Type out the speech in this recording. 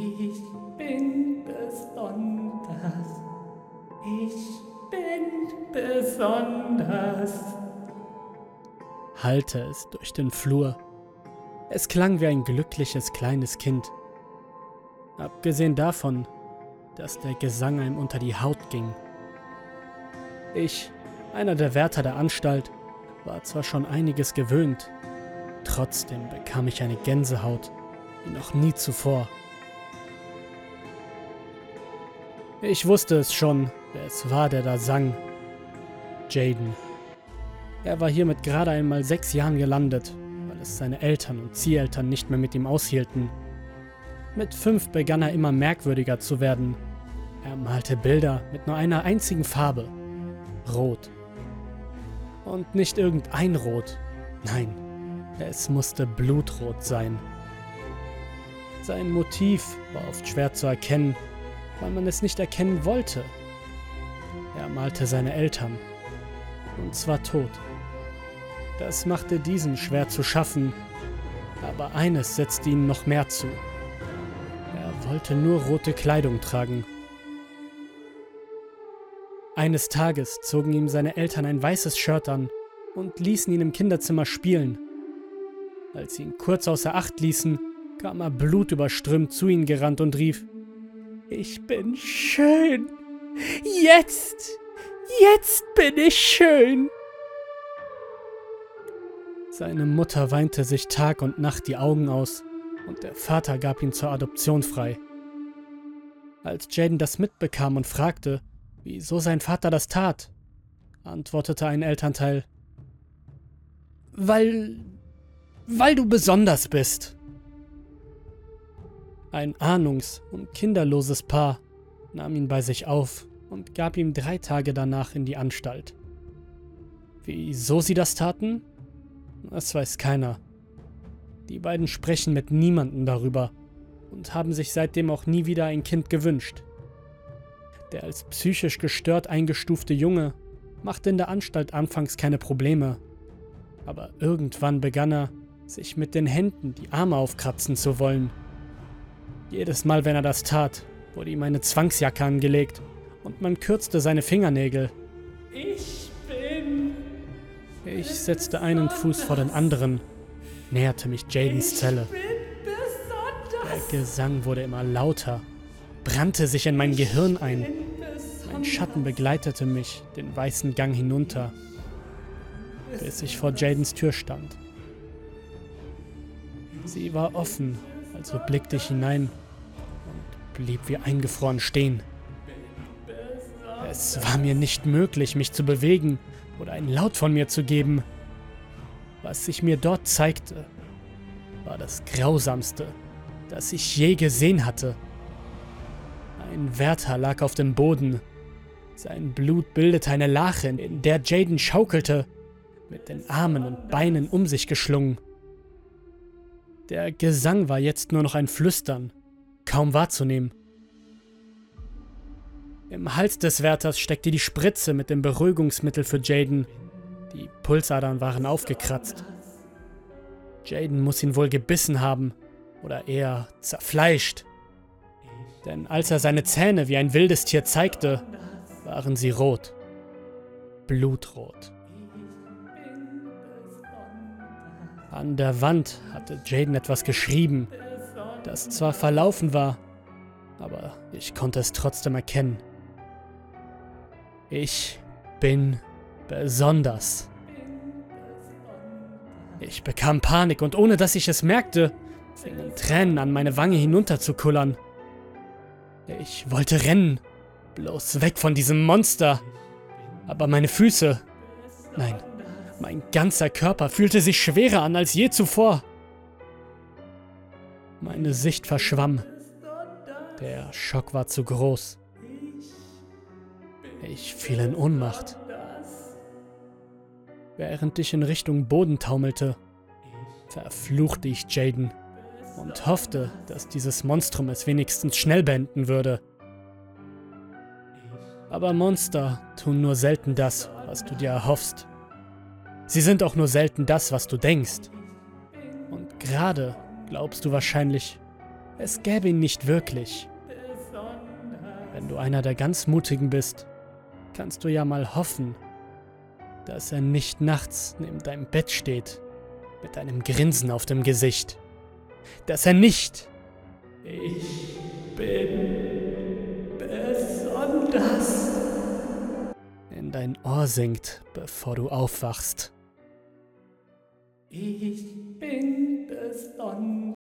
Ich bin besonders. Ich bin besonders. Hallte es durch den Flur. Es klang wie ein glückliches kleines Kind. Abgesehen davon, dass der Gesang einem unter die Haut ging. Ich, einer der Wärter der Anstalt, war zwar schon einiges gewöhnt, trotzdem bekam ich eine Gänsehaut wie noch nie zuvor. Ich wusste es schon, wer es war, der da sang. Jaden. Er war hier mit gerade einmal sechs Jahren gelandet, weil es seine Eltern und Zieheltern nicht mehr mit ihm aushielten. Mit fünf begann er immer merkwürdiger zu werden. Er malte Bilder mit nur einer einzigen Farbe. Rot. Und nicht irgendein Rot. Nein, es musste Blutrot sein. Sein Motiv war oft schwer zu erkennen, weil man es nicht erkennen wollte. Er malte seine Eltern. Und zwar tot. Das machte diesen schwer zu schaffen, aber eines setzte ihm noch mehr zu. Er wollte nur rote Kleidung tragen. Eines Tages zogen ihm seine Eltern ein weißes Shirt an und ließen ihn im Kinderzimmer spielen. Als sie ihn kurz außer Acht ließen, kam er blutüberströmt zu ihnen gerannt und rief, Ich bin schön. Jetzt, jetzt bin ich schön. Seine Mutter weinte sich Tag und Nacht die Augen aus und der Vater gab ihn zur Adoption frei. Als Jaden das mitbekam und fragte, wieso sein Vater das tat, antwortete ein Elternteil, weil, weil du besonders bist. Ein ahnungs- und kinderloses Paar nahm ihn bei sich auf und gab ihm drei Tage danach in die Anstalt. Wieso sie das taten? Das weiß keiner. Die beiden sprechen mit niemandem darüber und haben sich seitdem auch nie wieder ein Kind gewünscht. Der als psychisch gestört eingestufte Junge machte in der Anstalt anfangs keine Probleme, aber irgendwann begann er, sich mit den Händen die Arme aufkratzen zu wollen. Jedes Mal, wenn er das tat, wurde ihm eine Zwangsjacke angelegt und man kürzte seine Fingernägel. Ich bin. Ich setzte einen Fuß vor den anderen, näherte mich Jadens Zelle. Der Gesang wurde immer lauter, brannte sich in mein Gehirn ein. bin besonders. Ein Schatten begleitete mich den weißen Gang hinunter, bis ich vor Jadens Tür stand. Sie war offen, also blickte ich hinein blieb wie eingefroren stehen. Es war mir nicht möglich, mich zu bewegen oder einen Laut von mir zu geben. Was sich mir dort zeigte, war das Grausamste, das ich je gesehen hatte. Ein Wärter lag auf dem Boden. Sein Blut bildete eine Lache, in der Jaden schaukelte, mit den Armen und Beinen um sich geschlungen. Der Gesang war jetzt nur noch ein Flüstern, kaum wahrzunehmen. Im Hals des Wärters steckte die Spritze mit dem Beruhigungsmittel für Jaden. Die Pulsadern waren aufgekratzt. Jaden muss ihn wohl gebissen haben oder eher zerfleischt. Denn als er seine Zähne wie ein wildes Tier zeigte, waren sie rot. Blutrot. An der Wand hatte Jaden etwas geschrieben, das zwar verlaufen war, aber ich konnte es trotzdem erkennen. Ich bin besonders. Ich bekam Panik und ohne dass ich es merkte, fingen Tränen an meine Wange hinunterzukullern. Ich wollte rennen, bloß weg von diesem Monster. Aber meine Füße, nein, mein ganzer Körper fühlte sich schwerer an als je zuvor. Meine Sicht verschwamm. Der Schock war zu groß. Ich fiel in Ohnmacht. Während ich in Richtung Boden taumelte, verfluchte ich Jaden und hoffte, dass dieses Monstrum es wenigstens schnell beenden würde. Aber Monster tun nur selten das, was du dir erhoffst. Sie sind auch nur selten das, was du denkst. Und gerade glaubst du wahrscheinlich, Es gäbe ihn nicht wirklich. Wenn du einer der ganz Mutigen bist, kannst du ja mal hoffen, dass er nicht nachts neben deinem Bett steht, mit einem Grinsen auf dem Gesicht. Dass er nicht Ich bin besonders. in dein Ohr singt, bevor du aufwachst. Ich bin besonders.